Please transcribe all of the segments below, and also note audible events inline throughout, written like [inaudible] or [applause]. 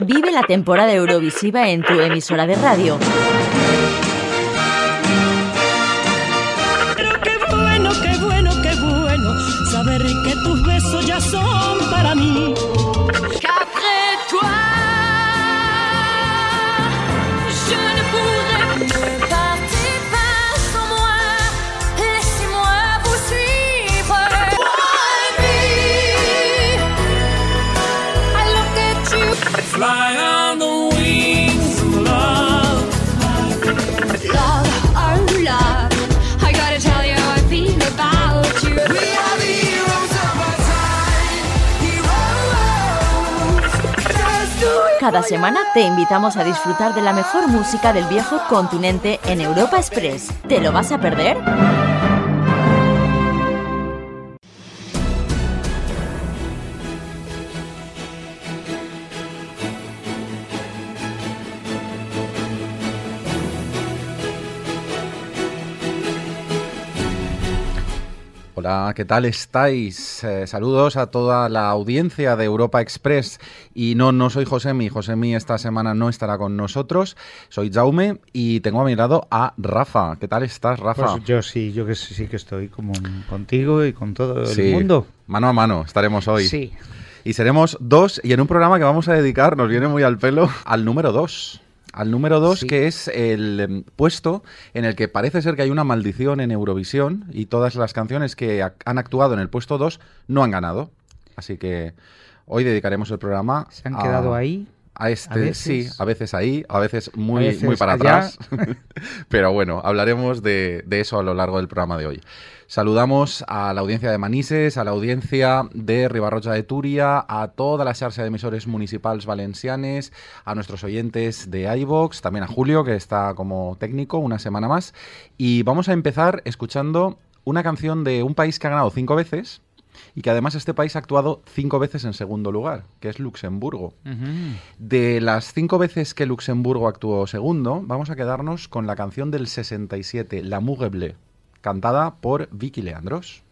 Vive la temporada Eurovisiva en tu emisora de radio. Pero qué bueno, qué bueno, qué bueno saber que tus besos ya son para mí. Cada semana te invitamos a disfrutar de la mejor música del viejo continente en Europa Express. ¿Te lo vas a perder? Hola, ¿qué tal estáis? Eh, saludos a toda la audiencia de Europa Express. Y no, no soy Josemi. Josemi esta semana no estará con nosotros. Soy Jaume y tengo a mi lado a Rafa. ¿Qué tal estás, Rafa? Pues yo sí, yo que sí, sí que estoy como contigo y con todo Sí, el mundo. Mano a mano estaremos hoy. Sí. Y seremos dos, y en un programa que vamos a dedicar, nos viene muy al pelo, al número dos. Al número dos, Sí. que es el em, puesto en el que parece ser que hay una maldición en Eurovisión y todas las canciones que han actuado en el puesto dos no han ganado. Así que hoy dedicaremos el programa Se han a- quedado ahí. A este, a veces. sí, a veces ahí, a veces muy, A veces muy para allá. atrás. [laughs] Pero bueno, hablaremos de, de eso a lo largo del programa de hoy. Saludamos a la audiencia de Manises, a la audiencia de Ribarroja de Túria, a toda la xarxa de emisores municipals valencianes, a nuestros oyentes de iVox, también a Julio, que está como técnico una semana más. Y vamos a empezar escuchando una canción de un país que ha ganado cinco veces y que además este país ha actuado cinco veces en segundo lugar, que es Luxemburgo. De las cinco veces que Luxemburgo actuó segundo, vamos a quedarnos con la canción del 67, L'amour est bleu, cantada por Vicky Leandros.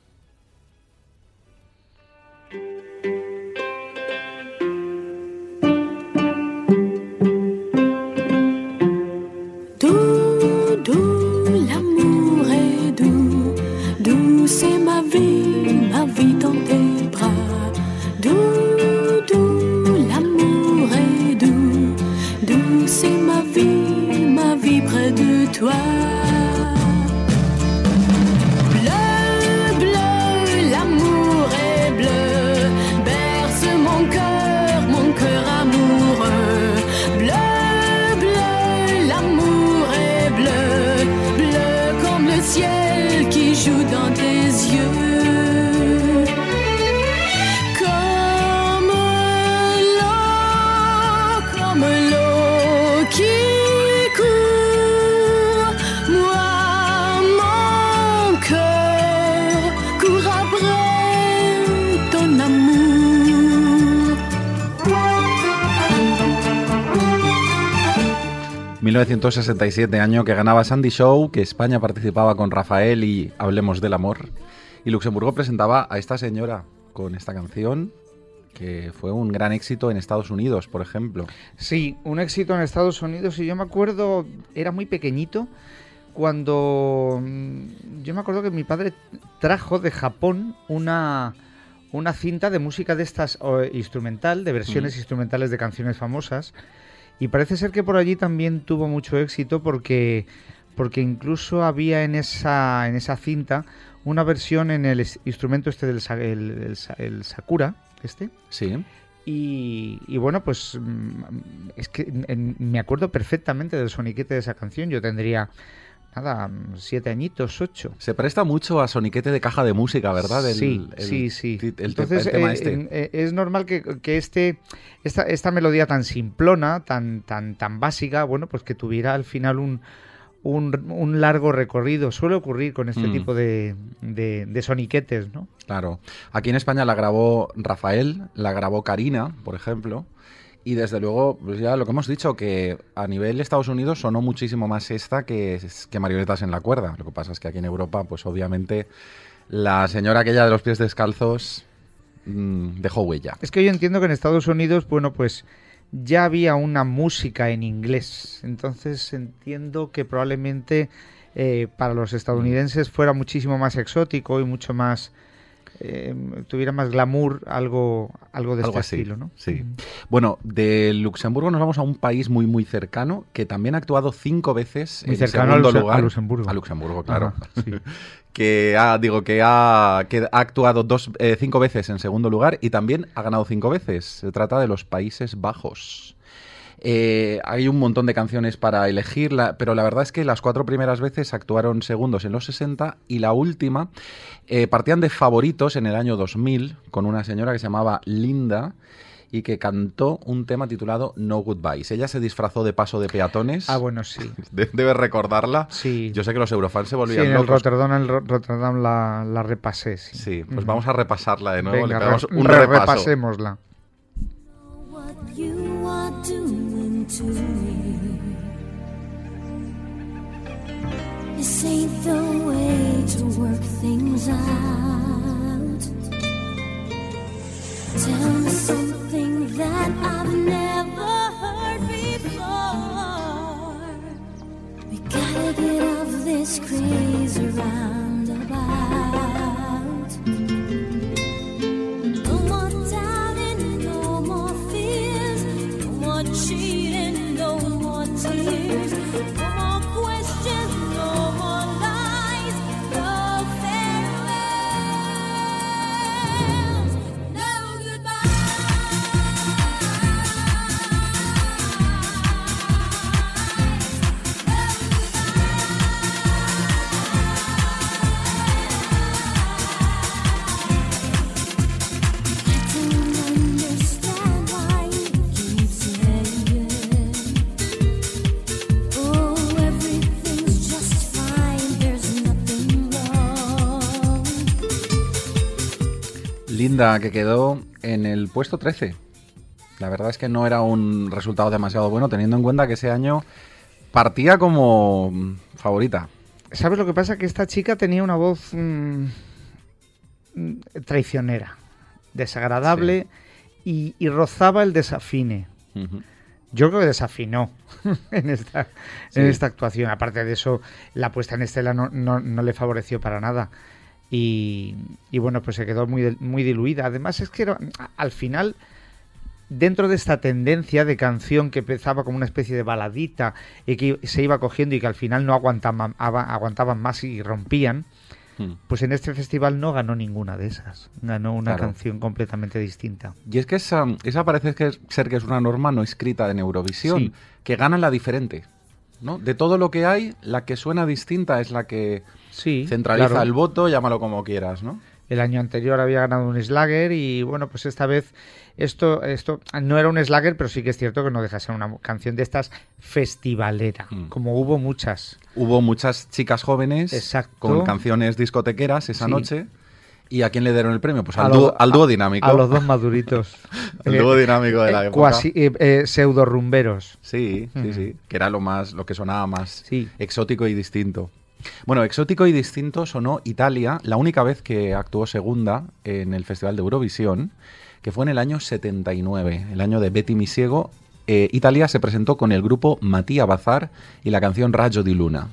1967 año que ganaba Sandy Show, que España participaba con Rafael y Hablemos del Amor. Y Luxemburgo presentaba a esta señora con esta canción, que fue un gran éxito en Estados Unidos, por ejemplo. Sí, un éxito en Estados Unidos y yo me acuerdo, era muy pequeñito, cuando mm, yo me acuerdo que mi padre trajo de Japón una, una cinta de música de estas o, instrumental, de versiones instrumentales de canciones famosas, y parece ser que por allí también tuvo mucho éxito porque, porque incluso había en esa, en esa cinta una versión en el instrumento este del el- el sa- el sakura, este, Sí. y, y bueno, pues mm, es que en- me acuerdo perfectamente del soniquete de esa canción. Yo tendría, nada, siete añitos, ocho. Se presta mucho a soniquete de caja de música, ¿verdad? El- sí, el- sí, sí. el Entonces, tema eh, este. en- eh, es normal que, que este, esta, esta melodía tan simplona, tan, tan, tan básica, bueno, pues que tuviera al final un, un, un largo recorrido. Suele ocurrir con este Mm. tipo de, de, de soniquetes, ¿no? Claro. Aquí en España la grabó Rafael, la grabó Karina, por ejemplo. Y desde luego, pues ya lo que hemos dicho, que a nivel Estados Unidos sonó muchísimo más esta que, que Marionetas en la cuerda. Lo que pasa es que aquí en Europa, pues obviamente, la señora aquella de los pies descalzos mm, dejó huella. Es que yo entiendo que en Estados Unidos, bueno, pues ya había una música en inglés. Entonces entiendo que probablemente eh, para los estadounidenses fuera muchísimo más exótico y mucho más... eh, tuviera más glamour, algo, algo de Algo este así, estilo, ¿no? Sí. Bueno, de Luxemburgo nos vamos a un país muy, muy cercano que también ha actuado cinco veces Muy en cercano a segundo Luxe- a lugar. Luxemburgo. A Luxemburgo, claro. Ajá, [laughs] sí. que ha, digo, que ha, que ha actuado dos, eh, cinco veces en segundo lugar y también ha ganado cinco veces. Se trata de los Países Bajos. Eh, hay un montón de canciones para elegir, la- pero la verdad es que las cuatro primeras veces actuaron segundos en los 60 y la última eh, partían de favoritos en el año 2000 con una señora que se llamaba Linda y que cantó un tema titulado No Goodbyes. Ella se disfrazó de paso de peatones. Ah, bueno, sí. [laughs] De- Debes recordarla. Sí. Yo sé que los eurofans se Sí, volvían en el locos. Rotterdam, en el Ro- Rotterdam la, la repasé, sí. Sí, pues vamos a repasarla de nuevo. Venga, le re- un re- repaso. repasémosla. To me. This ain't the way to work things out. Tell me something that I've never heard before. We gotta get off this crazy roundabout. Que quedó en el puesto 13. La verdad es que no era un resultado demasiado bueno, teniendo en cuenta que ese año partía como favorita. ¿Sabes lo que pasa? Que esta chica tenía una voz mm, traicionera, desagradable y, y rozaba el desafine. Yo creo que desafinó [laughs] en esta, Sí. en esta actuación. Aparte de eso, la puesta en estela no, no- no le favoreció para nada. Y, y bueno, pues se quedó muy, muy diluida. Además, es que era- al final, dentro de esta tendencia de canción que empezaba como una especie de baladita y que se iba cogiendo y que al final no aguantaban, aguantaban más y rompían, Mm. pues en este festival no ganó ninguna de esas. Ganó una Claro. canción completamente distinta. Y es que esa, esa parece que es- ser que es una norma no escrita en Eurovisión, Sí. que gana la diferente. ¿no? De todo lo que hay, la que suena distinta es la que Sí, centraliza claro. el voto, llámalo como quieras, ¿no? El año anterior había ganado un Slagger y bueno, pues esta vez esto, esto no era un Slagger, pero sí que es cierto que no deja de ser una canción de estas festivalera, Mm. como hubo muchas. Hubo muchas chicas jóvenes Exacto. con canciones discotequeras esa Sí. noche. ¿Y a quién le dieron el premio? Pues al, dúo, al dúo dinámico. A los dos maduritos. [laughs] El dúo dinámico de la eh, época. cuasi eh, eh, pseudo rumberos. Sí, sí, sí. Que era lo más, lo que sonaba más Sí. exótico y distinto. Bueno, exótico y distinto sonó Italia, la única vez que actuó segunda en el Festival de Eurovisión, que fue en el año 79, el año de Betty Misiego. Eh, Italia se presentó con el grupo Mattia Bazar y la canción Raggio di Luna.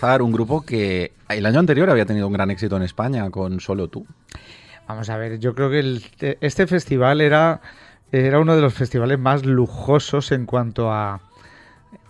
Un grupo que el año anterior había tenido un gran éxito en España con Solo tú. Vamos a ver, yo creo que el- este festival era, era uno de los festivales más lujosos en cuanto a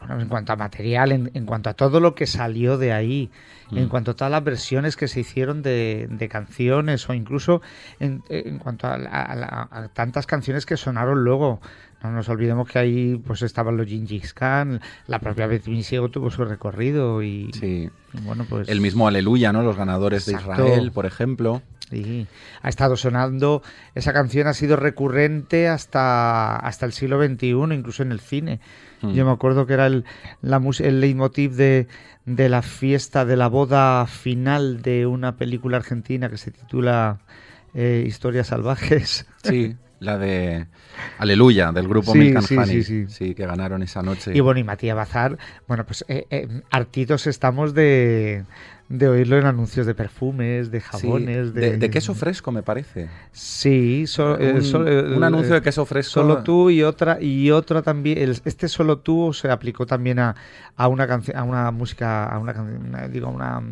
bueno, en cuanto a material, en, en cuanto a todo lo que salió de ahí, en Mm. cuanto a todas las versiones que se hicieron de, de canciones o incluso en, en cuanto a, a la- a tantas canciones que sonaron luego. No nos olvidemos que ahí pues estaban los Gingis Khan, la propia Betty Misiego tuvo su recorrido y Sí. bueno pues El mismo Aleluya, ¿no? Los ganadores Exacto. de Israel, por ejemplo. Sí, ha estado sonando, esa canción ha sido recurrente hasta, hasta el siglo XXI, incluso en el cine. Mm. Yo me acuerdo que era el, la el leitmotiv de, de la fiesta, de la boda final de una película argentina que se titula eh, Historias Salvajes. Sí, [laughs] la de Aleluya, del grupo Sí, Milk and sí, Honey. sí, sí. que ganaron esa noche. Y bueno, y Matías Bazar, bueno, pues eh, eh, hartitos estamos de, de oírlo en anuncios de perfumes, de Sí, jabones, de, de queso fresco, me parece. Sí, so- eh, so- eh, un anuncio eh, de queso fresco. Solo tú y otra y otra también. el- este solo tú se aplicó también a, a una canción, a una música, a una, una- digo, una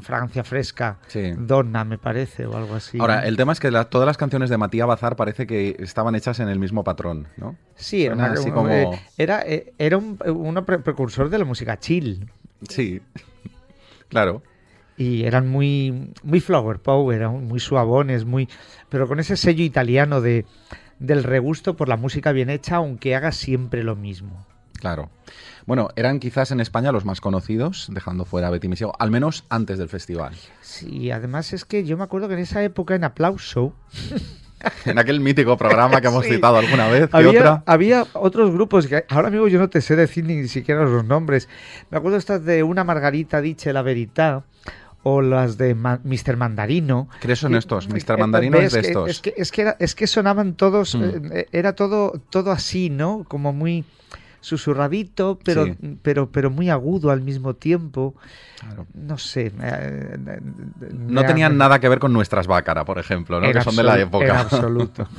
fragancia fresca, Sí. Donna me parece o algo así. Ahora, el tema es que la- todas las canciones de Matías Bazar parece que estaban hechas en el mismo patrón, ¿no? sí, era, una- así eh, como- era, eh, era un, un pre- precursor de la música chill Sí, claro. y eran muy muy flower power, eran muy suavones, muy pero con ese sello italiano de del regusto por la música bien hecha, aunque haga siempre lo mismo. Claro. Bueno, eran quizás en España los más conocidos, dejando fuera a Betty Misiego, al menos antes del festival. Sí, además es que yo me acuerdo que en esa época en Aplauso [laughs] En aquel mítico programa que hemos Sí. citado alguna vez, ¿qué había, otra? había otros grupos que ahora mismo yo no te sé decir ni siquiera los nombres. Me acuerdo estas de una Margarita Dice la Verità o las de Ma- Mr. Mandarino. ¿Qué son estos? eh, Mr. Mandarino es de estos. Es que, es que, era- es que sonaban todos, Mm. eh, era todo, todo así, ¿no? Como muy susurradito, pero, Sí. pero, pero muy agudo al mismo tiempo. Claro. No sé. eh, No me- tenían nada que ver con nuestras Bácara, por ejemplo, ¿no? que son de la época. En [laughs] absoluto. [laughs]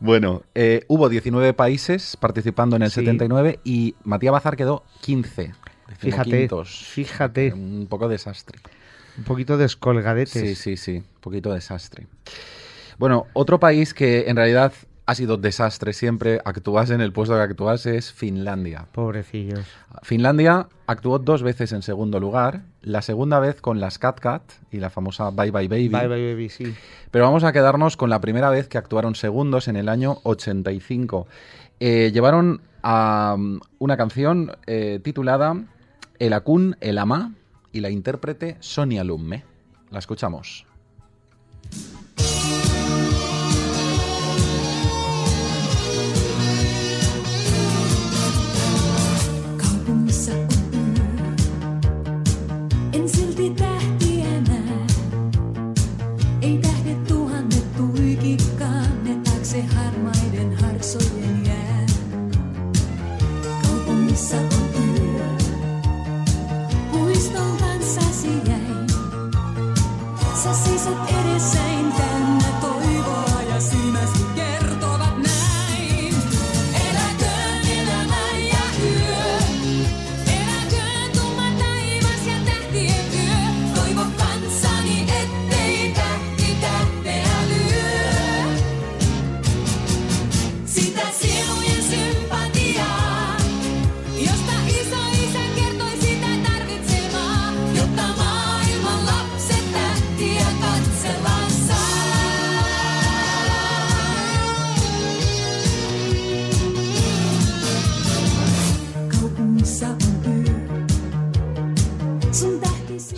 Bueno, eh, hubo 19 países participando en el Sí. 79 y Matías Bazar quedó 15. Fíjate, fíjate. Un poco desastre. Un poquito descolgadetes. Sí, sí, sí. Un poquito desastre. Bueno, otro país que en realidad ha sido desastre siempre, actúas en el puesto que actúas, es Finlandia. Pobrecillos. Finlandia actuó dos veces en segundo lugar, la segunda vez con las Cat Cat y la famosa Bye Bye Baby. Bye bye baby, sí. Pero vamos a quedarnos con la primera vez que actuaron segundos en el año 85. Eh, llevaron a um, una canción eh, titulada El Akun, El Ama y la intérprete Sonia Lumme. La escuchamos. se see se ti risej inte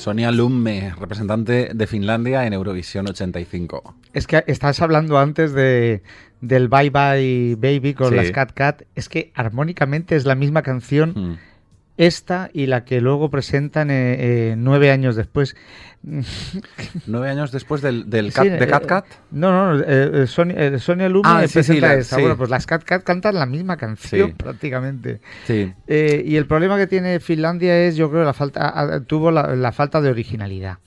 Sonia Lumme, representante de Finlandia en Eurovisión 85. Es que estás hablando antes de del Bye Bye Baby con Sí. las Cat Cat. Es que armónicamente es la misma canción Mm. Esta y la que luego presentan eh, eh, nueve años después. [laughs] Nueve años después del, del Sí, cat- de eh, Cat Cat. No, no, eh, eh, Sonia, eh, Sonia Lume Ah, sí, sí, presenta la- sí. Bueno, pues las Cat Cat cantan la misma canción prácticamente. Sí. Y el problema que tiene Finlandia es, yo creo, la falta, a- a- tuvo la, la falta de originalidad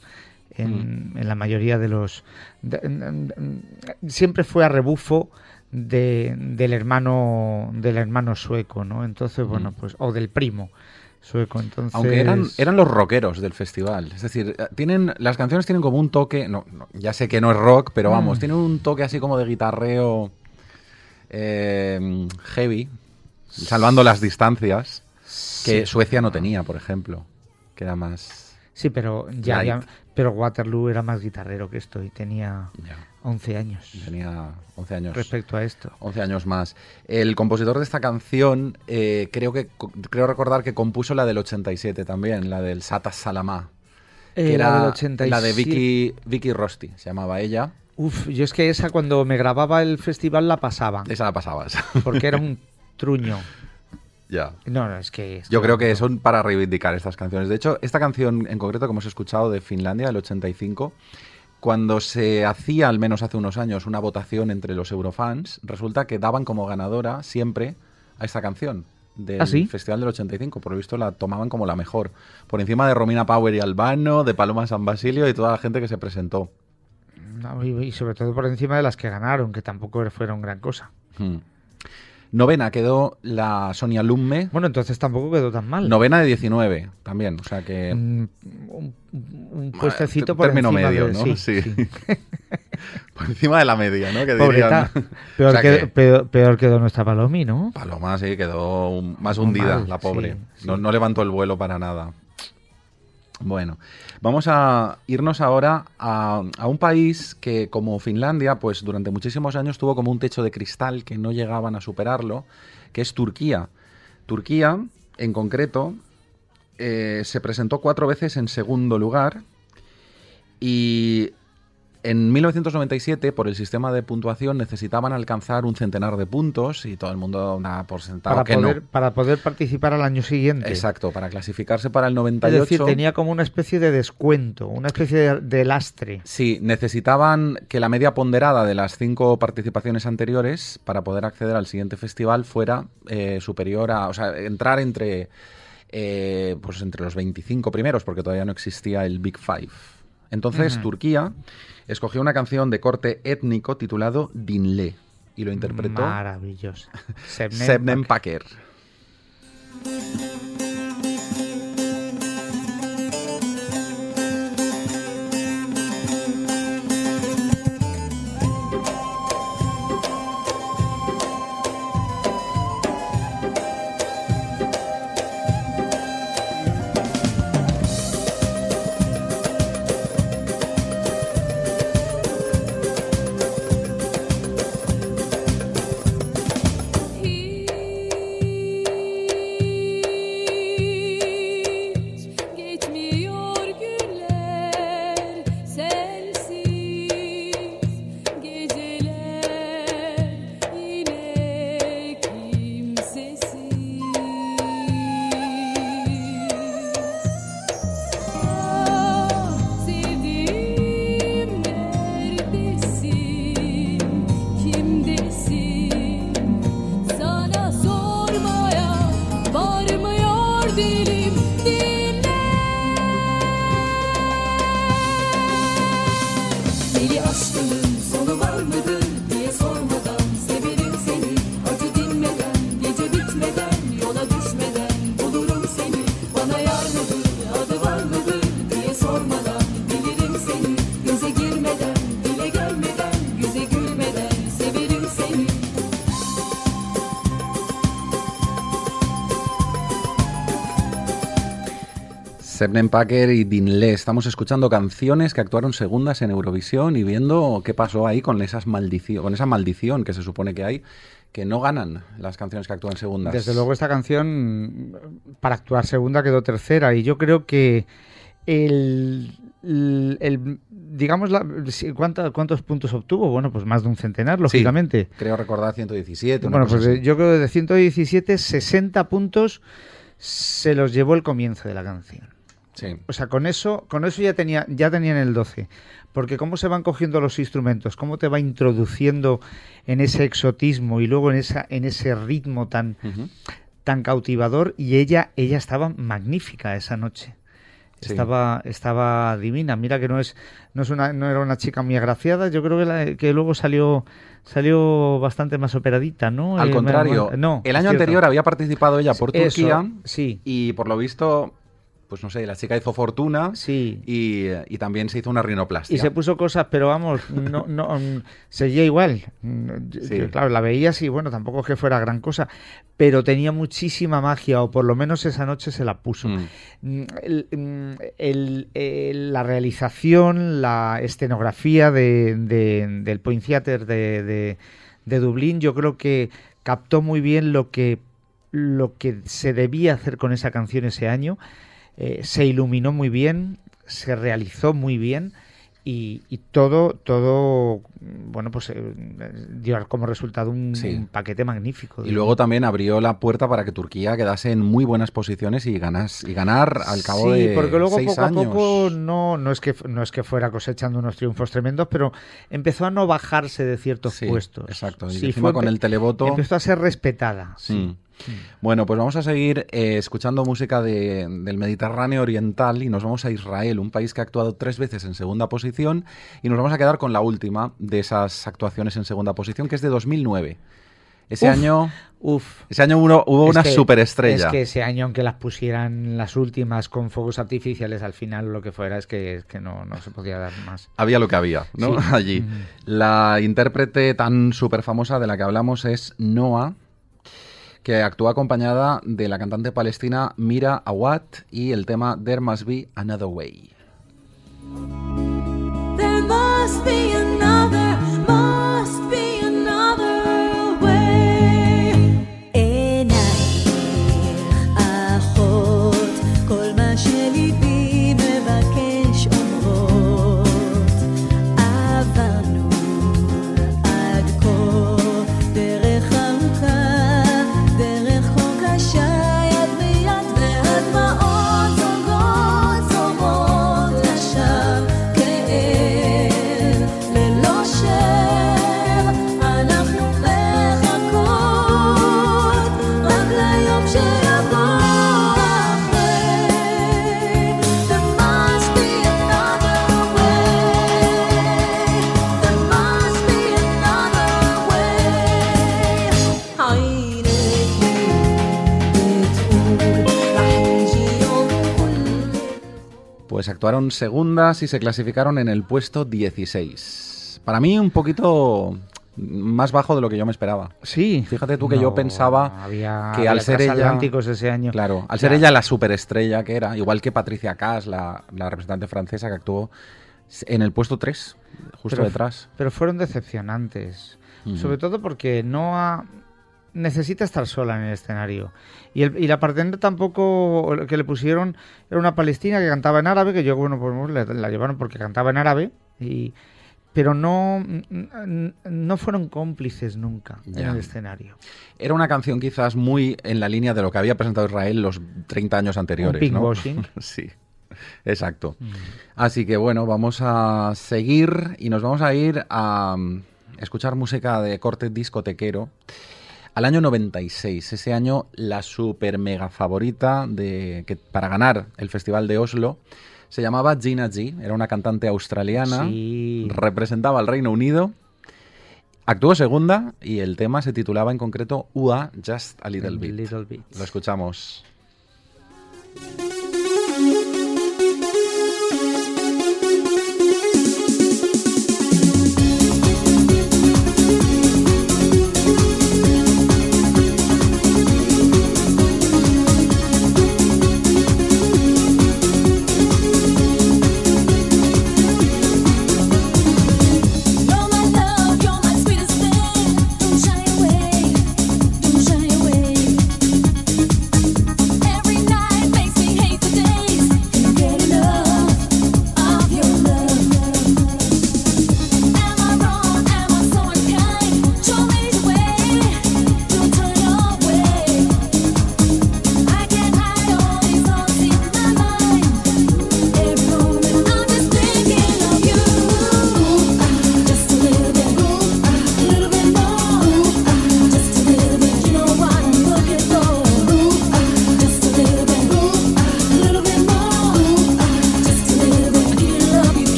en, en la mayoría de los. de- en- en- en- siempre fue a rebufo de- del hermano del hermano sueco, ¿no? Entonces, bueno, Mm. pues o del primo. Sueco. Entonces, Aunque eran, eran los rockeros del festival. Es decir, eh, tienen, las canciones tienen como un toque. No, no, ya sé que no es rock, pero vamos, Mm. tienen un toque así como de guitarreo eh, heavy, salvando las distancias, que Suecia no tenía, por ejemplo. Que era más. Sí, pero ya, pero Waterloo era más guitarrero que esto y tenía ya, 11 años tenía 11 años. respecto a esto. 11 años más. El compositor de esta canción, eh, creo que creo recordar que compuso la del 87 también, la del Sata Salamá. Que Eh, era la del 87. la de Vicky, Vicky Rosti, se llamaba ella. Uf, yo es que esa cuando me grababa el festival la pasaba, Esa la pasabas. porque era un [laughs] truño. ya. No, no, es que... Yo creo que son para reivindicar estas canciones. De hecho, esta canción en concreto que hemos escuchado de Finlandia, del 85, cuando se hacía, al menos hace unos años, una votación entre los eurofans, resulta que daban como ganadora siempre a esta canción del ¿Ah, sí? Festival del 85. Por lo visto la tomaban como la mejor. Por encima de Romina Power y Albano, de Paloma San Basilio y toda la gente que se presentó. No, y, y sobre todo por encima de las que ganaron, que tampoco fueron gran cosa. Hmm. Novena quedó la Sonia Lumme. Bueno, entonces tampoco quedó tan mal. Novena de 19 también. O sea que... Mm, un, un puestecito por término encima medio, de- ¿no? sí, Sí. sí. [laughs] Por encima de la media, ¿no? Que Pobreta. dirían. [laughs] Peor, O sea que- que- peor- peor quedó nuestra Palomi, ¿no? Paloma sí quedó un- más hundida, mal, la pobre. sí, No, sí. no levantó el vuelo para nada. Bueno, vamos a irnos ahora a, un país que, como Finlandia, pues durante muchísimos años tuvo como un techo de cristal que no llegaban a superarlo, que es Turquía. Turquía, en concreto, eh, se presentó cuatro veces en segundo lugar y en 1997, por el sistema de puntuación, necesitaban alcanzar un centenar de puntos y todo el mundo daba por sentado Para que poder, no. para poder participar al año siguiente. Exacto, para clasificarse para el Es 98. decir, tenía como una especie de descuento, una especie de, de lastre. Sí, necesitaban que la media ponderada de las cinco participaciones anteriores para poder acceder al siguiente festival fuera eh, superior a, o sea, entrar entre, eh, pues entre los 25 primeros, porque todavía no existía el Big Five. Entonces. Turquía escogió una canción de corte étnico titulado Dinle y lo interpretó Maravilloso. [laughs] Sebnem Sebnem Paker. Paker. Sebnem Paker y Dinle. Estamos escuchando canciones que actuaron segundas en Eurovisión y viendo qué pasó ahí con, esas con esa maldición que se supone que hay, que no ganan las canciones que actúan segundas. Desde luego esta canción para actuar segunda quedó tercera y yo creo que el, el- el- digamos la, si- ¿cuánta- cuántos puntos obtuvo bueno pues más de un centenar Sí, lógicamente creo recordar 117. una bueno pues así. yo creo que de 117 60 puntos se los llevó el comienzo de la canción Sí. o sea, con eso, con eso ya tenía, ya tenían el 12. Porque cómo se van cogiendo los instrumentos, cómo te va introduciendo en ese exotismo y luego en esa, en ese ritmo tan, tan cautivador. Y ella, ella estaba magnífica esa noche. Sí. Estaba, estaba divina. Mira que no es, no es una, no era una chica muy agraciada. Yo creo que, la- que luego salió, salió bastante más operadita, ¿no? Al Eh, contrario, no, el año anterior había participado ella por Eso, Turquía sí, y por lo visto, pues no sé, la chica hizo fortuna sí. y, y también se hizo una rinoplastia. Y se puso cosas, pero vamos, no, no, seguía igual. Yo- Sí. yo, claro, la veías y bueno, tampoco es que fuera gran cosa, pero tenía muchísima magia, o por lo menos esa noche se la puso. Mm. El- el- el- la realización, la escenografía de, de- del Point Theatre de, de- de Dublín, yo creo que captó muy bien lo que, lo que se debía hacer con esa canción ese año. Eh, se iluminó muy bien, se realizó muy bien y, y todo, todo, bueno, pues eh, dio como resultado un, Sí. un paquete magnífico. Y luego también abrió la puerta para que Turquía quedase en muy buenas posiciones y ganas y ganar al cabo sí, de porque luego seis poco años. a poco no, no, es que, no es que fuera cosechando unos triunfos tremendos, pero empezó a no bajarse de ciertos Sí, puestos. Exacto. Y Sí, encima fue con el televoto. Empezó a ser respetada. Sí. Mm. Bueno, pues vamos a seguir eh, escuchando música de- del Mediterráneo Oriental y nos vamos a Israel, un país que ha actuado tres veces en segunda posición y nos vamos a quedar con la última de esas actuaciones en segunda posición, que es de 2009. Ese Uf. año, Uf. ese año hubo, hubo Es una que- superestrella. Es que ese año, aunque las pusieran las últimas con fuegos artificiales al final, lo que fuera, es que, es que no, no se podía dar más. Había lo que había, ¿no? Sí. [laughs] Allí. Ujú. La intérprete tan súper famosa de la que hablamos es Noah, que actúa acompañada de la cantante palestina Mira Awad y el tema There Must Be Another Way. Actuaron segundas y se clasificaron en el puesto 16. Para mí un poquito más bajo de lo que yo me esperaba. Sí. Fíjate tú que yo pensaba había, que había al ser ella- ese año. Claro, al Ya. ser ella la superestrella que era, igual que Patricia Cass, la, la representante francesa que actuó en el puesto 3, justo Pero- detrás. Pero fueron decepcionantes. Sobre todo porque no ha- necesita estar sola en el escenario. Y, el- y la partener tampoco que le pusieron era una palestina que cantaba en árabe, que yo, bueno, pues la, la llevaron porque cantaba en árabe, y, pero no, n- no fueron cómplices nunca en el escenario. Era una canción quizás muy en la línea de lo que había presentado Israel los 30 años anteriores. ¿no? [laughs] sí, exacto. Así que bueno, vamos a seguir y nos vamos a ir a mm, escuchar música de corte discotequero. Al año 96, ese año la super mega favorita de, que, para ganar el Festival de Oslo se llamaba Gina G, era una cantante australiana, Sí. representaba al Reino Unido, actuó segunda y el tema se titulaba en concreto UA Just a Little Bit. Little. Lo escuchamos.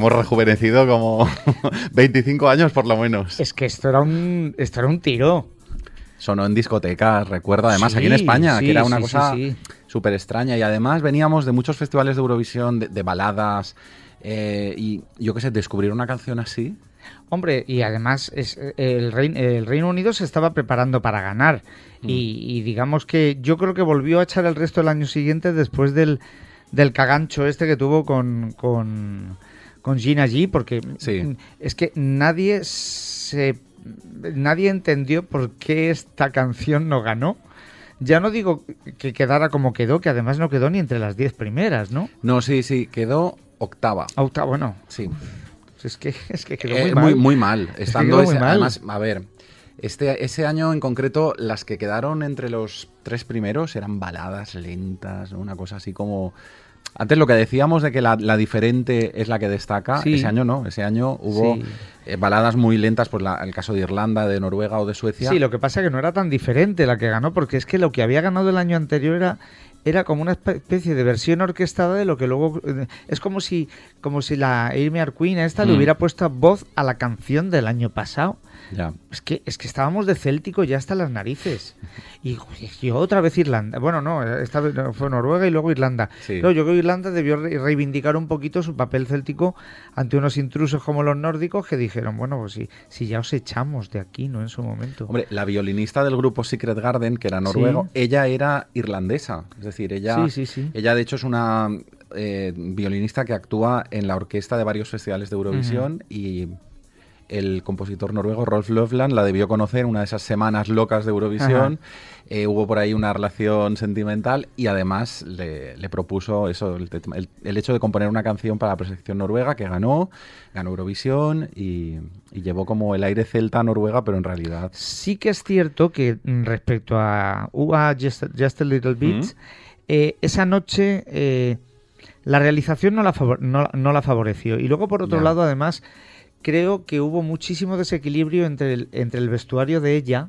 Hemos rejuvenecido como [laughs] 25 años por lo menos. Es que esto era un, esto era un tiro. Sonó en discotecas, recuerdo, además aquí en Sí, España, sí, que era una sí, cosa sí, sí. súper extraña. Y además veníamos de muchos festivales de Eurovisión, de, de baladas, eh, y yo qué sé, descubrir una canción así. Hombre, y además es, el, Rein- el Reino Unido se estaba preparando para ganar. Y, y digamos que yo creo que volvió a echar el resto del año siguiente después del, del cagancho este que tuvo con, con, con Gina G, porque Sí. es que nadie se nadie entendió por qué esta canción no ganó. Ya no digo que quedara como quedó, que además no quedó ni entre las 10 primeras, ¿no? No, sí, sí, quedó octava. Auta, bueno, Sí. es que, es que quedó Eh, muy mal. muy, muy mal. Estando ese- mal. Además, a ver, este, ese año en concreto, las que quedaron entre los tres primeros eran baladas lentas, ¿no? una cosa así como. Antes lo que decíamos de que la, la diferente es la que destaca, Sí. ese año no, ese año hubo Sí. eh, baladas muy lentas, pues la- el caso de Irlanda, de Noruega o de Suecia. Sí, lo que pasa es que no era tan diferente la que ganó, porque es que lo que había ganado el año anterior era, era como una espe- especie de versión orquestada de lo que luego... eh, Es como si, como si la Amy Queen a esta le Mm. hubiera puesto voz a la canción del año pasado. Ya. Es que, es que estábamos de céltico ya hasta las narices. [laughs] Y, y otra vez Irlanda. Bueno, no, esta vez fue Noruega y luego Irlanda. Sí. No, yo creo que Irlanda debió re- reivindicar un poquito su papel céltico ante unos intrusos como los nórdicos que dijeron, bueno, pues si, si ya os echamos de aquí, ¿no? En su momento. Hombre, la violinista del grupo Secret Garden, que era noruego, Sí. ella era irlandesa. Es decir, ella, Sí, ella de hecho es una eh, violinista que actúa en la orquesta de varios festivales de Eurovisión y el compositor noruego Rolf Löfland la debió conocer en una de esas semanas locas de Eurovisión. Eh, hubo por ahí una relación sentimental y además le, le propuso eso, el, te- el- el hecho de componer una canción para la preselección noruega que ganó, ganó Eurovisión y, y llevó como el aire celta a Noruega, pero en realidad Sí que es cierto que mm, respecto a UA Just, Just a Little Bit, eh, esa noche eh, la realización no la, favor- no, no la favoreció. Y luego, por otro lado, además, creo que hubo muchísimo desequilibrio entre el, entre el vestuario de ella,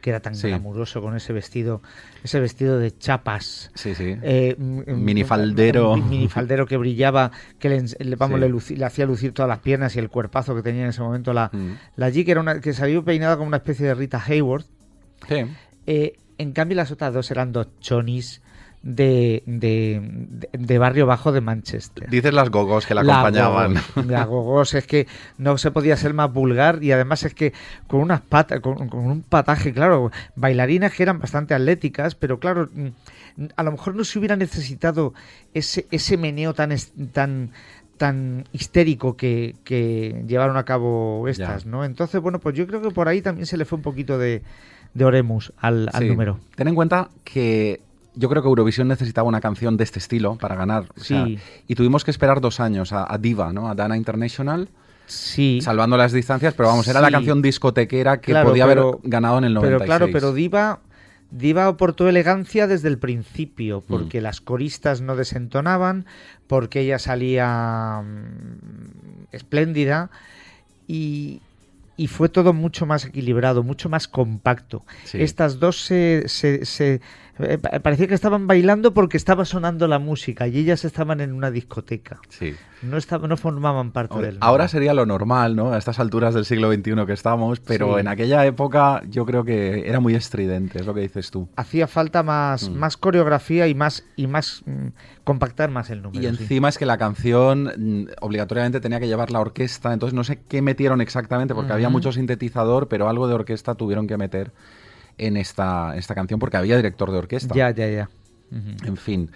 que era tan Sí. glamuroso con ese vestido, ese vestido de chapas. Sí, sí. eh, m- m- Minifaldero. Minifaldero que brillaba, que le, ens- le- vamos, Sí. le, luci- le hacía lucir todas las piernas y el cuerpazo que tenía en ese momento la, Mm. la G, que, era una, que salió peinada como una especie de Rita Hayworth. Sí. Eh, en cambio, las otras dos eran dos chonis de, de, de- barrio bajo de Manchester. Dices las gogos que la La acompañaban. Gogos, [laughs] La Gogos es que no se podía ser más vulgar y además es que con unas patas, con, con un pataje, claro, bailarinas que eran bastante atléticas, pero claro, mm, a lo mejor no se hubiera necesitado ese, ese meneo tan, tan tan histérico que, que llevaron a cabo estas, Ya. ¿no? Entonces, bueno, pues yo creo que por ahí también se le fue un poquito de, de Oremus al, al Sí. número. Ten en cuenta que yo creo que Eurovisión necesitaba una canción de este estilo para ganar. o sea, Sí. y tuvimos que esperar dos años a, a Diva, ¿no? A Dana International, Sí. salvando las distancias, pero vamos, era la canción discotequera que Claro, podía pero- haber ganado en el 96. Pero claro, pero Diva, Diva aportó elegancia desde el principio, Mm. porque las coristas no desentonaban, porque ella salía mm, espléndida y, y fue todo mucho más equilibrado, mucho más compacto. Sí. Estas dos se, se- se- eh, pa- parecía que estaban bailando porque estaba sonando la música y ellas estaban en una discoteca. Sí. No, estaban, no formaban parte Hombre, del ahora sería lo normal, ¿no? A estas alturas del siglo XXI que estamos, pero Sí. en aquella época yo creo que era muy estridente, es lo que dices tú. hacía falta más, Mm. más coreografía y más y más mm, compactar más el número. Y sí. encima es que la canción mm, obligatoriamente tenía que llevar la orquesta, entonces no sé qué metieron exactamente, porque había mucho sintetizador, pero algo de orquesta tuvieron que meter en esta, esta canción porque había director de orquesta. Ya, ya, ya. En fin.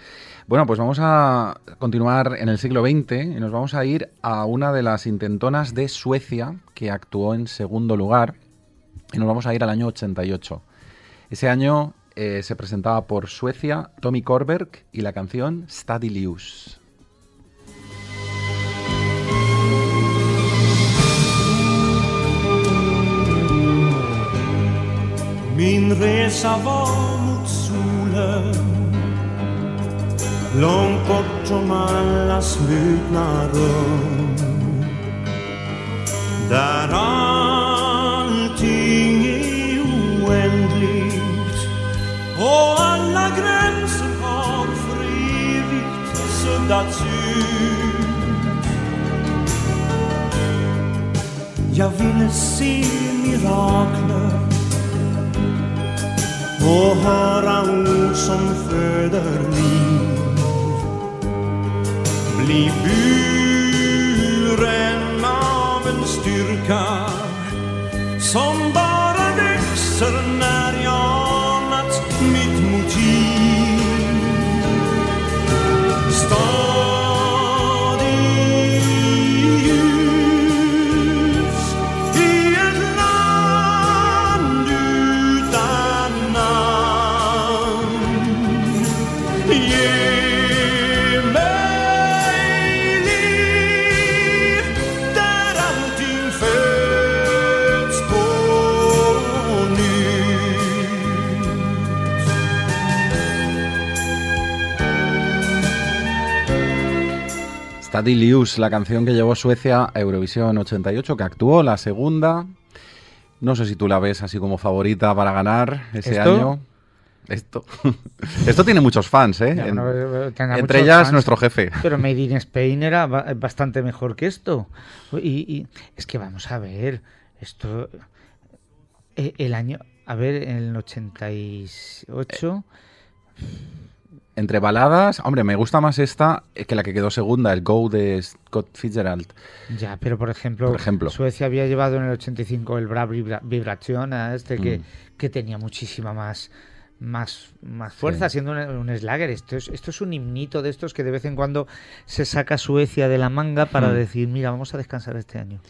Bueno, pues vamos a continuar en el siglo XX y nos vamos a ir a una de las intentonas de Suecia que actuó en segundo lugar y nos vamos a ir al año 88. Ese año eh, se presentaba por Suecia Tommy Korberg y la canción Stadilius. Min resa var mot solen. Långt bortom alla slutna rum. Där allting är oändligt. Och alla gränser har för evigt suddats ut. Jag ville se mirakler och höra ord som föder liv. Bli buren av en styrka som bara växer när jag anat mitt Stadilius, la canción que llevó Suecia a Eurovisión 88, que actuó la segunda. No sé si tú la ves así como favorita para ganar ese ¿Esto? año. Esto. [laughs] Esto tiene muchos fans, ¿eh? Eh, tendrá entre muchos ellas fans, nuestro jefe. Pero [laughs] Made in Spain era ba- bastante mejor que esto. Y, y es que vamos a ver, esto. eh, El año. A ver, en el 88. Entre baladas, hombre, me gusta más esta que la que quedó segunda, el Go de Scott Fitzgerald. Ya, pero por ejemplo, Por ejemplo. Suecia había llevado en el 85 el Bra Vibra- Vibración a este que, Mm. que tenía muchísima más más, más fuerza Sí. siendo un, un Slager. Esto es, esto es un himnito de estos que de vez en cuando se saca Suecia de la manga para Mm. decir, mira, vamos a descansar este año.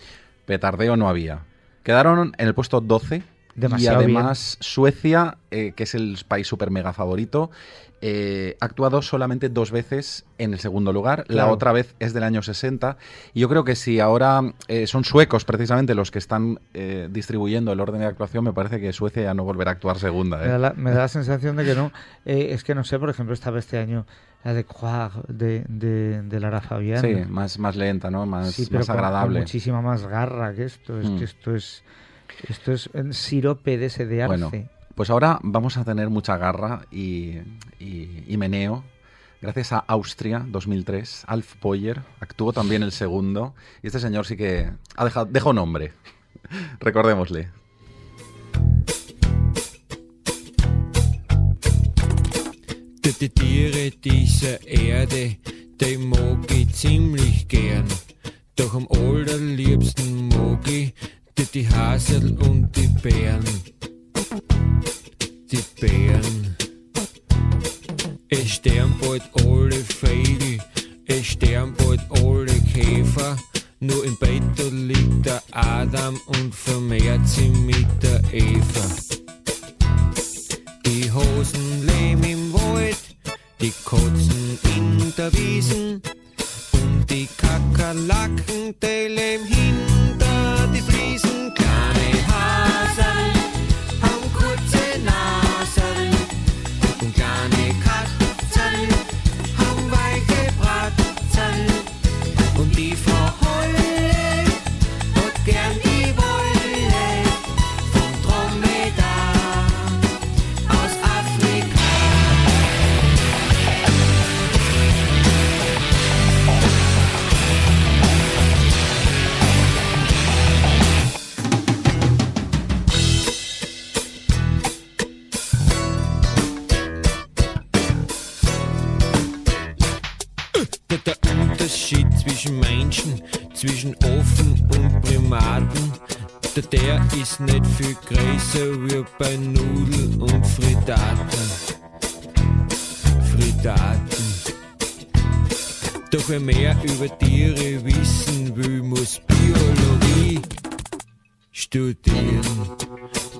Petardeo no había. Quedaron en el puesto 12. Demasiado y además Suecia, eh, que es el país super mega favorito, eh, ha actuado solamente dos veces en el segundo lugar. La otra vez es del año 60. Y yo creo que si ahora eh, son suecos precisamente los que están eh, distribuyendo el orden de actuación, me parece que Suecia ya no volverá a actuar segunda. Me da, ¿eh? la, me da la sensación de que no. Eh, es que no sé, por ejemplo, estaba este año la de Croix de, de, de Lara Fabián. Sí, más, más lenta, ¿no? Más, Sí, pero más con- con agradable. muchísima más garra que esto. Es Mm. que esto es esto es un sirope de ese de arce. Bueno, pues ahora vamos a tener mucha garra y, y- meneo. Gracias a Austria 2003, Alf Boyer actuó también el segundo. Y este señor sí que ha dejado, dejó nombre. [laughs] Recordémosle. Tiere Erde, die mag ich ziemlich gern. Doch am allerliebsten mag Hasel und die Bären. Die Bären. Es sterben bald alle Vögel, es sterben bald alle Käfer. Nur im Bett liegt der Adam und vermehrt sie mit der Eva. Die Hosen leben im Wald, die Katzen in der Wiesen und die Kakerlaken, die leben hinter studieren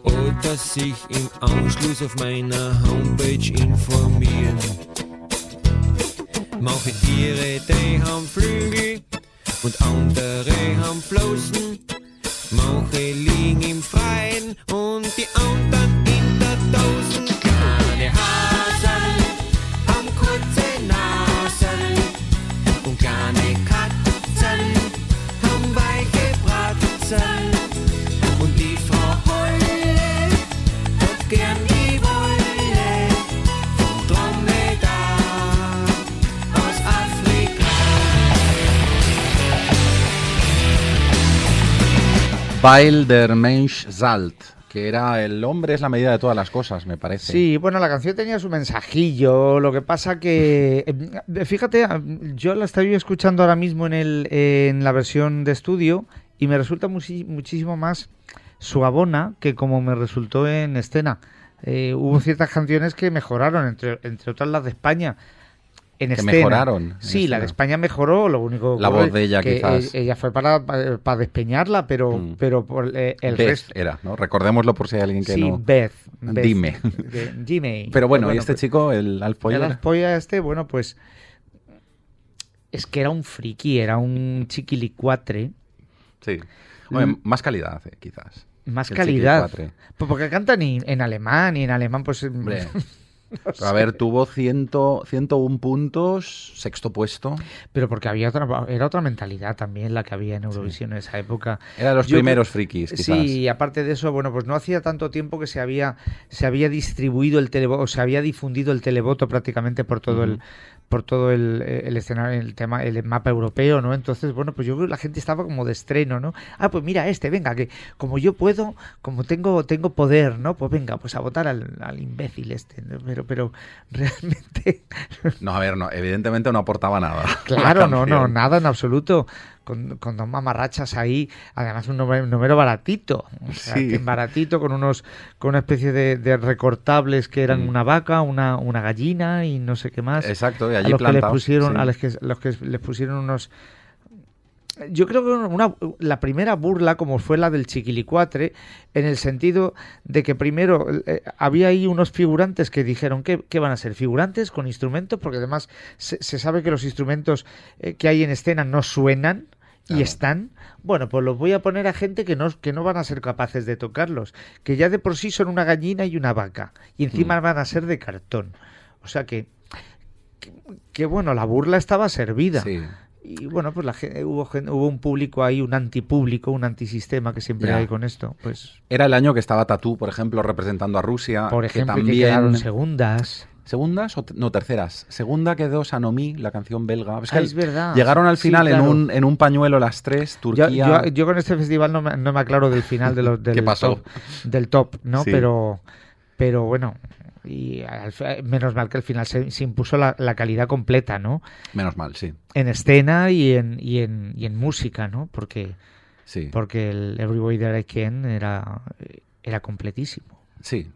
oder sich im Anschluss auf meiner Homepage informieren. Manche Tiere, die haben Flügel und andere haben Flossen. Manche liegen im Freien und die anderen Weil der Mensch zahlt, que era el hombre es la medida de todas las cosas, me parece. Sí, bueno, la canción tenía su mensajillo. Lo que pasa que, eh, fíjate, yo la estoy escuchando ahora mismo en, el, en la versión de estudio y me resulta muchísimo más suavona que como me resultó en escena. Eh, hubo ciertas canciones que mejoraron, entre, entre otras las de España. En Que escena. mejoraron Sí, la escena. de España mejoró, lo único que La voz de ella, que quizás. e- Ella fue para, para, despeñarla, pero, Mm. pero por eh, el Beth resto. era, ¿no? Recordémoslo por si hay alguien que sí, no. Beth, Beth. Dime. De- dime. Pero bueno, y este pues, chico, el Alf el Aspoya este, bueno, pues es que era un friki, era un chiquilicuatre. sí. Hombre, más calidad, eh, quizás. Más calidad. Pues porque cantan en, en alemán y en alemán pues... Hombre, [laughs] no a ver, tuvo 100, 101 puntos, sexto puesto. Pero porque había otra, era otra mentalidad también la que había en Eurovisión en esa época. Era de los Yo primeros frikis, quizás. Sí, y aparte de eso, bueno, pues no hacía tanto tiempo que se había, se había distribuido el televoto, o se había difundido el televoto prácticamente por todo el por todo el, el escenario, el tema, el mapa europeo, ¿no? Entonces, bueno, pues yo creo que la gente estaba como de estreno, ¿no? Ah, pues mira este, venga, que como yo puedo, como tengo, tengo poder, ¿no? Pues venga, pues a votar al, al imbécil este, ¿no? pero, pero realmente [laughs] No, a ver, no, evidentemente no aportaba nada. [laughs] Claro, la no, no, nada en absoluto. Con, con dos mamarrachas ahí, además un número, un número baratito, o sea, Sí. baratito con unos, con una especie de, de recortables que eran Mm. una vaca, una, una gallina y no sé qué más. Exacto, y a allí los que les plantados, pusieron, sí. a los que, los que les pusieron unos yo creo que una, la primera burla, como fue la del Chiquilicuatre, en el sentido de que primero eh, había ahí unos figurantes que dijeron que, que van a ser figurantes con instrumentos, porque además se, se sabe que los instrumentos eh, que hay en escena no suenan. Y Claro. están, bueno, pues los voy a poner a gente que no, que no van a ser capaces de tocarlos, que ya de por sí son una gallina y una vaca, y encima Mm. van a ser de cartón. O sea que, que, que, bueno, la burla estaba servida. Sí. Y bueno, pues la gente, hubo, hubo un público ahí, un antipúblico, un antisistema que siempre Ya. hay con esto. Pues, Era el año que estaba Tatú, por ejemplo, representando a Rusia. por que ejemplo, que también... quedaron segundas. ¿Segundas o no terceras? Segunda quedó Sanomi, la canción belga. Es que Ah, es verdad. Llegaron al Sí, final en, un, en un pañuelo las tres, Yo, Turquía. yo, yo con este festival no me, no me aclaro del final de los, [laughs] del, ¿Qué pasó? Top, del top, ¿no? Sí. Pero, pero bueno, y al menos mal que al final se, se impuso la, la calidad completa, ¿no? Menos mal, sí. En escena y en, y en, y en música, ¿no? Porque, Sí, porque el Every Way That I Can era, era completísimo. sí.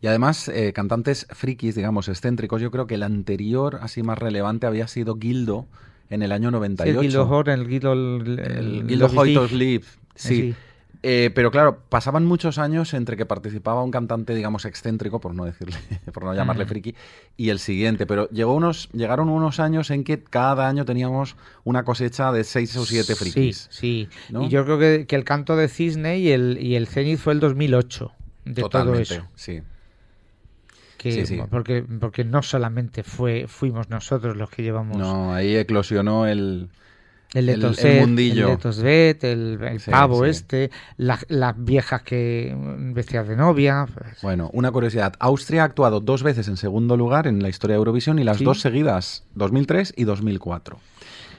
Y además, eh, cantantes frikis, digamos, excéntricos. Yo creo que el anterior, así más relevante, había sido Gildo en el año Sí, 98. el Gildo Horn, el Gildo... El, el Gildo. Sí. Sí. Eh, pero claro, pasaban muchos años entre que participaba un cantante, digamos, excéntrico, por no decirle, [laughs] por no llamarle Mm. friki, y el siguiente. Pero llegó unos, llegaron unos años en que cada año teníamos una cosecha de seis o siete frikis. Sí, sí. ¿no? Y yo creo que, que el canto de Cisne y el, y el Zenith fue el 2008 de Totalmente, todo eso. sí. Que, Sí, sí. Porque, porque no solamente fue fuimos nosotros los que llevamos No, ahí eclosionó el... el el- el Letosvet, mundillo. el, el, el Sí, pavo sí. este, la- las viejas que vestidas de novia. pues, Bueno, una curiosidad. Austria ha actuado dos veces en segundo lugar en la historia de Eurovisión y las Sí. dos seguidas, 2003 y 2004.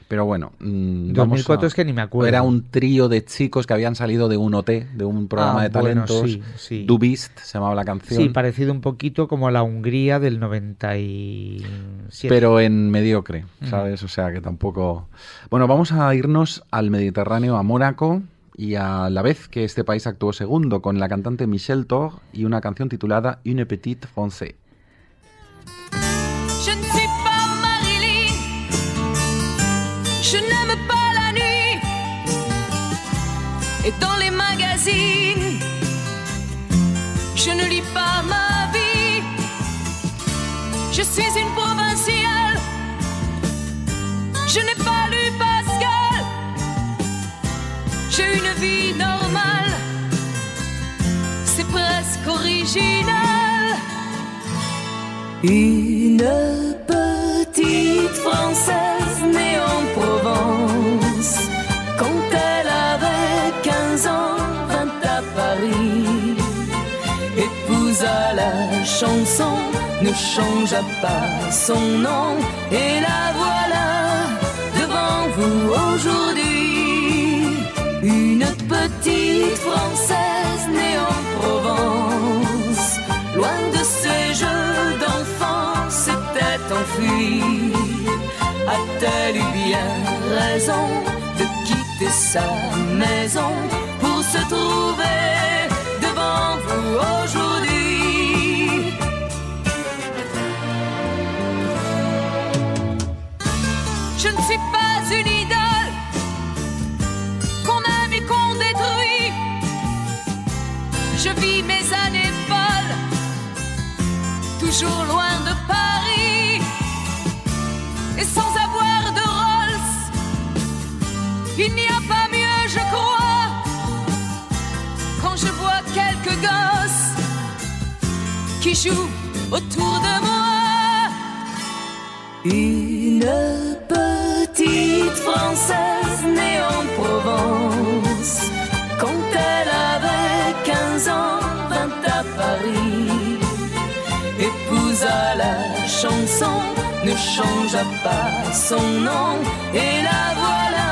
Pero bueno, mm, vamos 2004 a- es que ni me acuerdo. Era un trío de chicos que habían salido de un OT, de un programa Ah, de bueno, talentos. sí, sí. Du Bist se llamaba la canción. Sí, parecido un poquito como a la Hungría del 97. pero en mediocre. ¿sabes? O sea que tampoco. Bueno, vamos a irnos al Mediterráneo, a Mónaco, y a la vez que este país actuó segundo con la cantante Michelle Thor y una canción titulada Une Petite Française. Je n'aime pas la nuit. Et dans les magazines, je ne lis pas ma vie. Je suis une provinciale. Je n'ai pas lu Pascal. J'ai une vie normale. C'est presque original. Une chanson, ne changea pas son nom, et la voilà devant vous aujourd'hui. Une petite française née en Provence, loin de ces jeux d'enfants, s'était enfuie. A-t-elle eu bien raison de quitter sa maison pour se trouver devant vous aujourd'hui? Mes années folles, toujours loin de Paris. Et sans avoir de Rolls, il n'y a pas mieux, je crois, quand je vois quelques gosses qui jouent autour de moi. Une petite Française née en Provence, ne changea pas son nom, et la voilà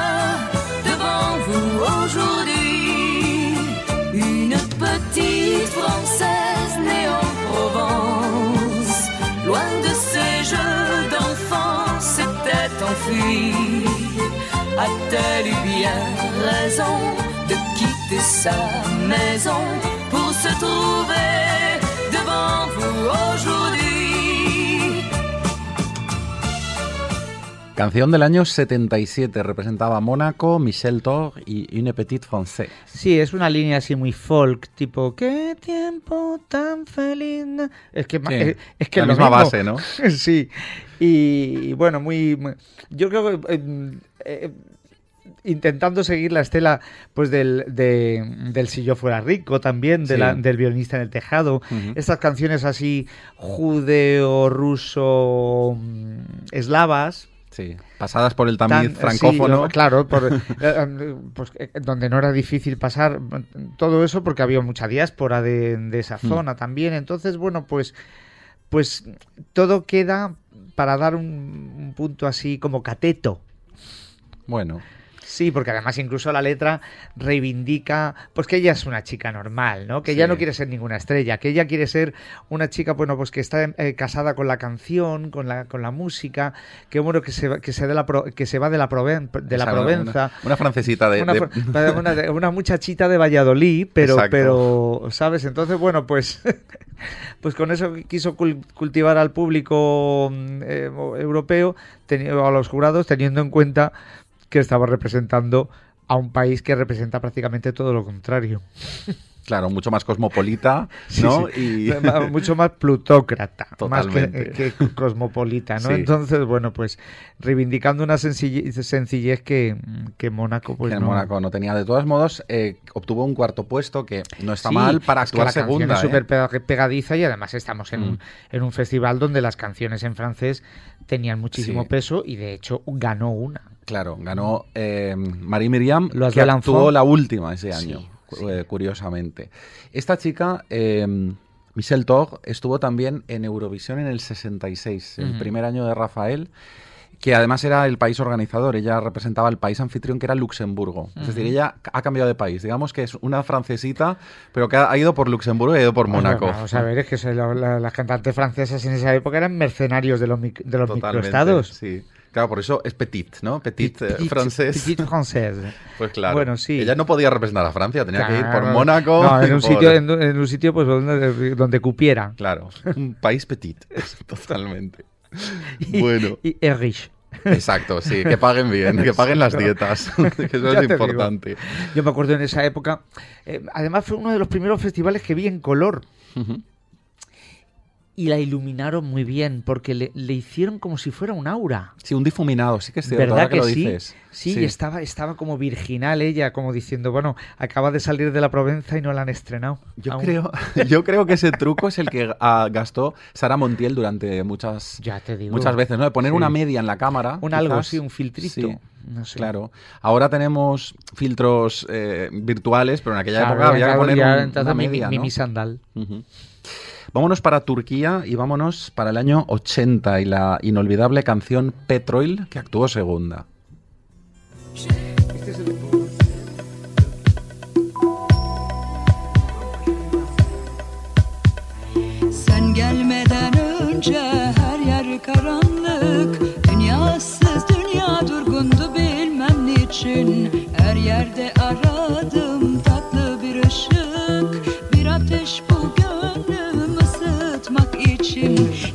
devant vous aujourd'hui. Une petite Française née en Provence, loin de ces jeux d'enfants, s'était enfuie. A-t-elle eu bien raison de quitter sa maison pour se trouver devant vous aujourd'hui? Canción del año 77, representaba Mónaco, Michel Thor y Une Petite Française. Sí, es una línea así muy folk, tipo qué tiempo tan feliz. na-". Es que Sí, eh, es que la es misma mismo. base, ¿no? [laughs] sí. Y, y bueno, muy, yo creo que eh, eh, intentando seguir la estela pues del, de- del si yo fuera rico también, de Sí. la- del violinista en el tejado. Estas canciones así judeo, ruso, mm, eslavas. Sí, pasadas por el tan- tamiz sí, francófono. lo- claro, por, [laughs] eh, eh, pues, eh, donde no era difícil pasar todo eso porque había mucha diáspora de, de esa Hmm. zona también. Entonces, bueno, pues, pues todo queda para dar un, un punto así como cateto. Bueno, Sí, porque además incluso la letra reivindica pues que ella es una chica normal, ¿no? Que ella no quiere ser ninguna estrella, que ella quiere ser una chica, bueno, pues que está eh, casada con la canción, con la, con la música, que bueno, que se, va- que se, de la pro- que se va de la, Proven- de la Provenza. Una, una francesita de... Una, de- una- una muchachita de Valladolid, pero, Exacto. pero, ¿sabes? Entonces, bueno, pues, [laughs] pues con eso quiso cul- cultivar al público mm, eh, europeo, a los jurados, teniendo en cuenta que estaba representando a un país que representa prácticamente todo lo contrario. [laughs] Claro, mucho más cosmopolita, ¿no? sí. Y... [laughs] Mucho más plutócrata, más que, Totalmente. que cosmopolita, ¿no? Sí. Entonces, bueno, pues reivindicando una sencillez, sencillez que, que Mónaco, pues que no- Mónaco no tenía. De todos modos, eh, obtuvo un cuarto puesto que no está mal para es que actuar la canción segunda. Es ¿eh? súper pega- pegadiza y además estamos en, Mm. un, en un festival donde las canciones en francés tenían muchísimo Sí. peso y de hecho ganó una. Claro, ganó eh, Marie Miriam, Los que actuó la última ese Sí, año, cu- sí. eh, curiosamente. Esta chica, eh, Michelle Tog, estuvo también en Eurovisión en el 66, el primer año de Rafael, que además era el país organizador. Ella representaba el país anfitrión que era Luxemburgo. Es decir, ella ha cambiado de país. Digamos que es una francesita, pero que ha, ido por Luxemburgo y ha ido por Mónaco. Vamos a ver, es que se la- las cantantes francesas en esa época eran mercenarios de los, de los microestados. Sí. Claro, por eso es petit, ¿no? Petit, eh, Petit- francés. petit française. Pues claro. Bueno, sí. Ella no podía representar a Francia, tenía que ir por Claro. Mónaco. No, y en un por- sitio, en, en un sitio pues donde, donde cupiera. Claro, un país petit, [laughs] totalmente. Y, Bueno, y es riche. Exacto, sí, que paguen bien, que paguen las dietas, [laughs] que eso Ya es digo. importante. Yo me acuerdo en esa época. eh, además, fue uno de los primeros festivales que vi en color. Y la iluminaron muy bien, porque le, le hicieron como si fuera un aura. Sí, un difuminado, sí que es cierto, ¿Verdad que, que, lo sí? dices. Sí, y estaba, estaba como virginal ella, como diciendo, bueno, acaba de salir de la Provenza y no la han estrenado. Yo aún. creo, [laughs] yo creo que ese truco es el que ah, gastó Sara Montiel durante muchas, Ya te digo. muchas veces, ¿no? De poner Sí. una media en la cámara. Un algo, sí, un filtrito. Sí, No sé. Claro. Ahora tenemos filtros eh, virtuales, pero en aquella Claro, época había que poner ya, un- entonces una media, mi, ¿no? mi sandal. Vámonos para Turquía y vámonos para el año 80 y la inolvidable canción Petroil que actuó segunda. Mm-hmm.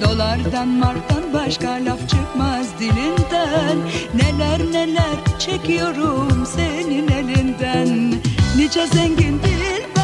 Dolardan marktan başka laf çıkmaz dilinden. Neler neler çekiyorum senin elinden. Nice zengin dilber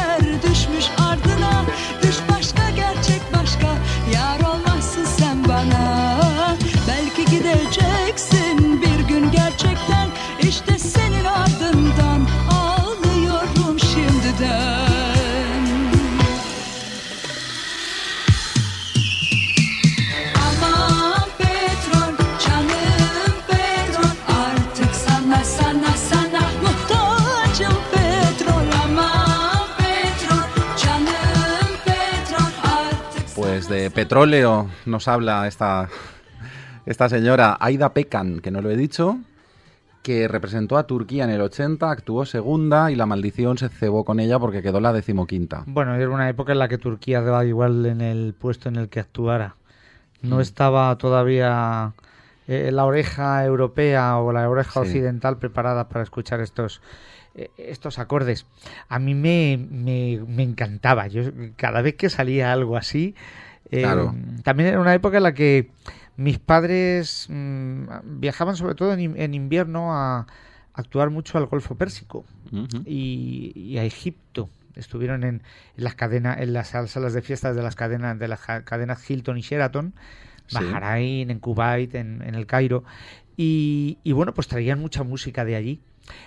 petróleo nos habla esta, esta señora Aida Pekan, que no lo he dicho, que representó a Turquía en el 80, actuó segunda y la maldición se cebó con ella porque quedó la decimoquinta. Bueno, era una época en la que Turquía daba igual en el puesto en el que actuara. No Mm. estaba todavía eh, la oreja europea o la oreja Sí. occidental preparada para escuchar estos eh, estos acordes. A mí me, me, me encantaba. Yo cada vez que salía algo así, eh, Claro. también era una época en la que mis padres mm, viajaban sobre todo en, in- en invierno a actuar mucho al Golfo Pérsico y, y a Egipto. Estuvieron en, en las cadenas, en las sal- salas de fiestas de las cadenas de las cadenas Hilton y Sheraton, Sí. Bahrain, en Kuwait, en, en el Cairo. Y, y bueno, pues traían mucha música de allí.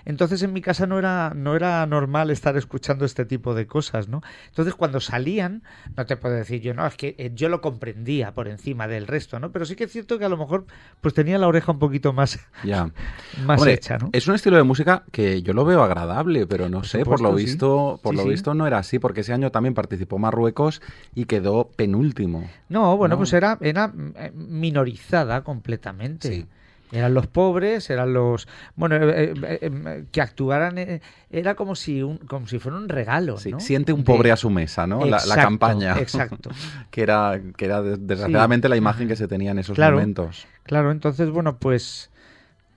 Entonces en mi casa no era, no era normal estar escuchando este tipo de cosas, ¿no? Entonces cuando salían, no te puedo decir yo, no, es que eh, yo lo comprendía por encima del resto, ¿no? Pero sí que es cierto que a lo mejor pues tenía la oreja un poquito más, Ya. [laughs] más Hombre, hecha, ¿no? Es un estilo de música que yo lo veo agradable, pero no Por sé, por lo sí. visto, por Sí, lo sí. visto no era así, porque ese año también participó Marruecos y quedó penúltimo. No, bueno, No. pues era, era minorizada completamente. Eran los pobres, eran los bueno eh, eh, eh, que actuaran eh, era como si un, como si fuera un regalo, Sí, ¿no? Siente un De- pobre a su mesa, ¿no? La- campaña. Exacto. [laughs] que era, que era des- desgraciadamente la imagen que se tenía en esos Claro. momentos. Claro, entonces bueno, pues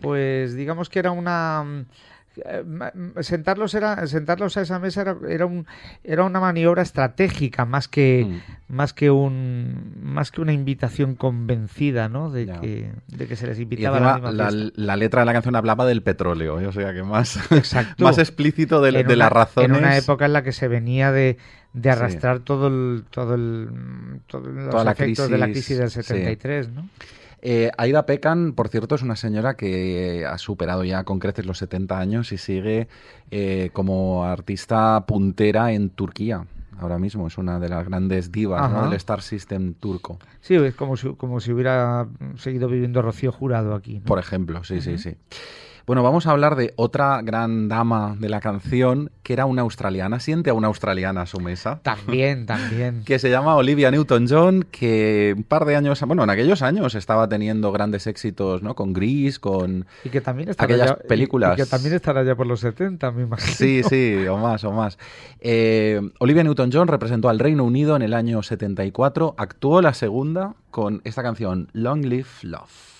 pues digamos que era una sentarlos era sentarlos a esa mesa era, era un era una maniobra estratégica más que Mm. más que un más que una invitación convencida, ¿no? De que de que se les Y invitaba a la la, la letra de la canción hablaba del petróleo, ¿eh? o sea que más, Exacto. más explícito de, de una- las razones. En una época en la que se venía de, de Sí. arrastrar todo el, todo el, todos los Toda la efectos de la crisis, del sí. 73, ¿no? Eh, Aida Pecan, por cierto, es una señora que ha superado ya con creces los 70 años y sigue eh, como artista puntera en Turquía. Ahora mismo es una de las grandes divas del Star System turco, Sí, es como si, como si hubiera seguido viviendo Rocío Jurado aquí. ¿no? por ejemplo. Sí, sí, sí. Bueno, vamos a hablar de otra gran dama de la canción, que era una australiana. Siente a una australiana a su mesa. También, [laughs] también. que se llama Olivia Newton-John, que un par de años, bueno, en aquellos años estaba teniendo grandes éxitos, ¿no? Con Grease, con... Y que también Aquellas ya, y- películas. Y, que también estará ya por los 70, me imagino. Sí, sí, o más, o más. Eh, Olivia Newton-John representó al Reino Unido en el año 74, actuó la segunda con esta canción, Long Live Love.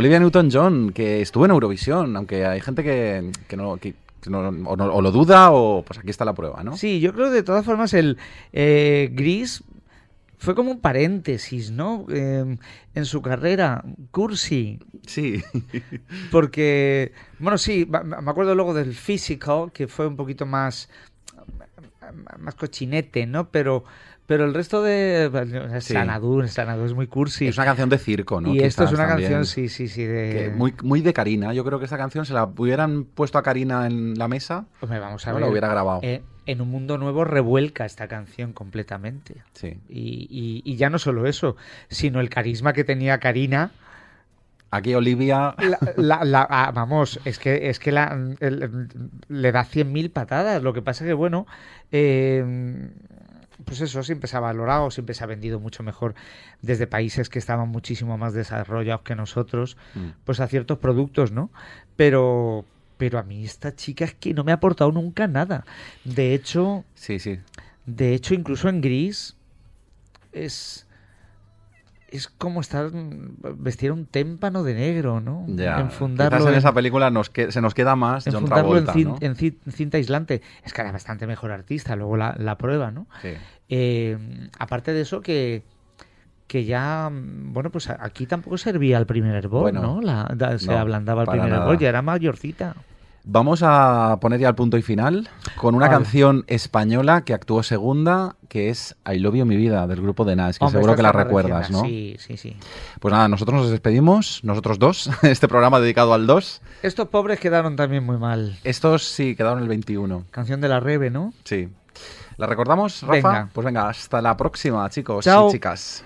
Olivia Newton-John, que estuvo en Eurovisión, aunque hay gente que, que no... que- que no- o, no- o lo duda o pues aquí está la prueba, ¿no? Sí, yo creo que de todas formas el eh, Gris fue como un paréntesis, ¿no? Eh, en su carrera, Cursi, Sí. [laughs] porque, bueno, sí, me acuerdo luego del Physical, que fue un poquito más, más cochinete, ¿no? Pero, pero el resto de... Sí. Sanadu, Sanadu es muy cursi. Es una canción de circo, ¿no? y esto es una también. canción, sí, sí, sí, de... Que muy, muy de Karina. Yo creo que esta canción se la hubieran puesto a Karina en la mesa. Hombre, vamos a no ver. la hubiera grabado. eh, en un mundo nuevo revuelca esta canción completamente. Sí. Y, y- y ya no solo eso, sino el carisma que tenía Karina. Aquí Olivia. La- [laughs] la- la- ah, vamos, es que, es que la- el- le da 100.000 patadas. Lo que pasa que, bueno, eh, pues eso siempre se ha valorado, siempre se ha vendido mucho mejor desde países que estaban muchísimo más desarrollados que nosotros, Mm. pues a ciertos productos, ¿no? Pero, pero a mí esta chica es que no me ha aportado nunca nada. De hecho, Sí, sí. de hecho, incluso en gris es es como estar vestir un témpano de negro, ¿no? Ya. Enfundarlo Quizás en en- esa película nos que- se nos queda más John enfundarlo en, Travolta, cin- ¿no? en cin- cinta aislante. Es que era bastante mejor artista, luego la, la prueba, ¿no? Sí. Eh, aparte de eso, que, que ya, bueno, pues aquí tampoco servía el primer hervor, Bueno, ¿no? La- se no, ablandaba el primer hervor, ya era mayorcita. Vamos a poner ya el punto y final con una canción española que actuó segunda, que es I Love You Mi Vida, del grupo de Nas, que Hombre, seguro que la recuerdas, ¿no? Sí, sí, sí. Pues nada, nosotros nos despedimos, nosotros dos, [laughs] este programa dedicado al 2. Estos pobres quedaron también muy mal. Estos sí quedaron el 21. Canción de la Rebe, ¿no? Sí. ¿La recordamos, Rafa? Venga. Pues venga, hasta la próxima, chicos Chao. y chicas.